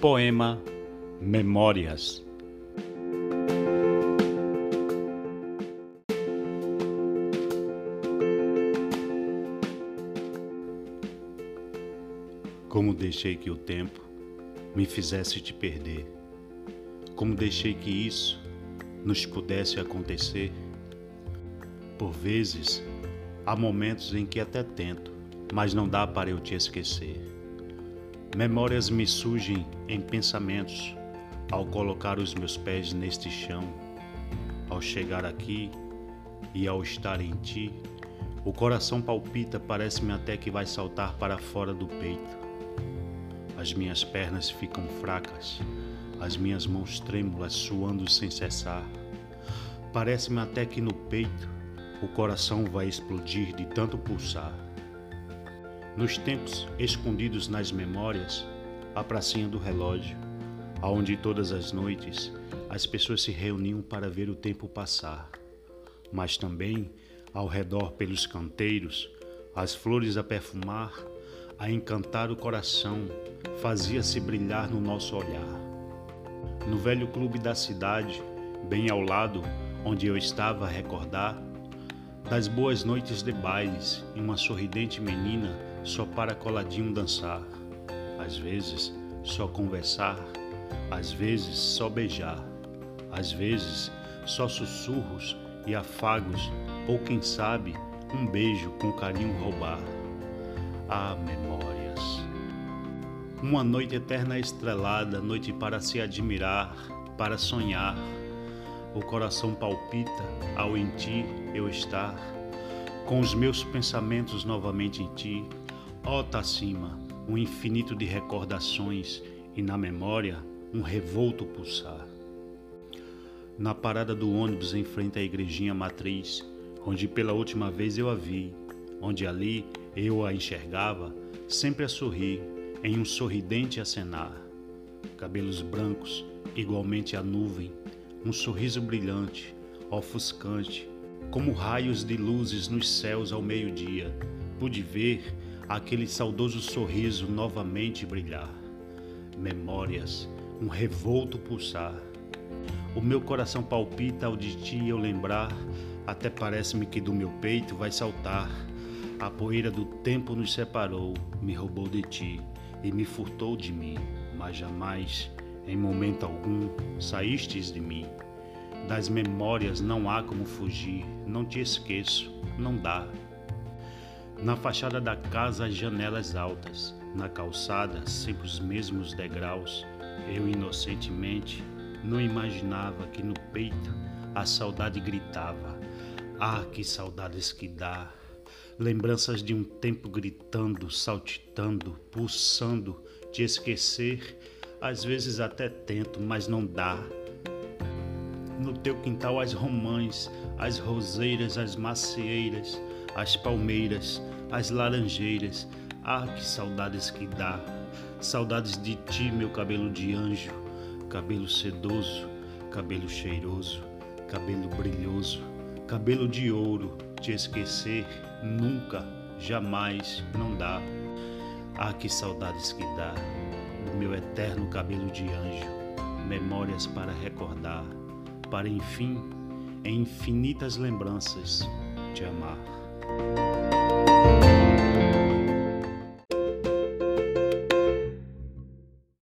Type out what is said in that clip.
Poema Memórias Como deixei que o tempo me fizesse te perder, como deixei que isso nos pudesse acontecer. Por vezes, há momentos em que até tento, mas não dá para eu te esquecer. Memórias me surgem em pensamentos ao colocar os meus pés neste chão, ao chegar aqui e ao estar em ti. O coração palpita, parece-me até que vai saltar para fora do peito. As minhas pernas ficam fracas, as minhas mãos trêmulas suando sem cessar. Parece-me até que no peito o coração vai explodir de tanto pulsar. Nos tempos escondidos nas memórias, a pracinha do relógio, aonde todas as noites as pessoas se reuniam para ver o tempo passar. Mas também, ao redor pelos canteiros, as flores a perfumar, a encantar o coração, fazia-se brilhar no nosso olhar. No velho clube da cidade, bem ao lado, onde eu estava a recordar, das boas noites de bailes e uma sorridente menina só para coladinho dançar, às vezes só conversar, às vezes só beijar, às vezes só sussurros e afagos, ou quem sabe, um beijo com carinho roubar. Ah, memórias. Uma noite eterna estrelada, noite para se admirar, para sonhar. O coração palpita ao em ti eu estar, com os meus pensamentos novamente em ti. Ó, oh, Tacima, um infinito de recordações e na memória um revolto pulsar. Na parada do ônibus em frente à igrejinha matriz, onde pela última vez eu a vi, onde ali eu a enxergava, sempre a sorrir, em um sorridente acenar. Cabelos brancos, igualmente a nuvem, um sorriso brilhante, ofuscante, como raios de luzes nos céus ao meio-dia. Pude ver aquele saudoso sorriso novamente brilhar. Memórias, um revolto pulsar. O meu coração palpita ao de ti eu lembrar, até parece-me que do meu peito vai saltar. A poeira do tempo nos separou, me roubou de ti e me furtou de mim, mas jamais, em momento algum, saístes de mim. Das memórias não há como fugir, não te esqueço, não dá. Na fachada da casa, as janelas altas, na calçada, sempre os mesmos degraus. Eu inocentemente não imaginava que no peito a saudade gritava. Ah, que saudades que dá! Lembranças de um tempo gritando, saltitando, pulsando, te esquecer. Às vezes até tento, mas não dá. No teu quintal as romãs, as roseiras, as macieiras, as palmeiras, as laranjeiras. Ah, que saudades que dá! Saudades de ti, meu cabelo de anjo, cabelo sedoso, cabelo cheiroso, cabelo brilhoso, cabelo de ouro. Te esquecer nunca, jamais não dá. Ah, que saudades que dá do meu eterno cabelo de anjo, memórias para recordar, para enfim, em infinitas lembranças, te amar.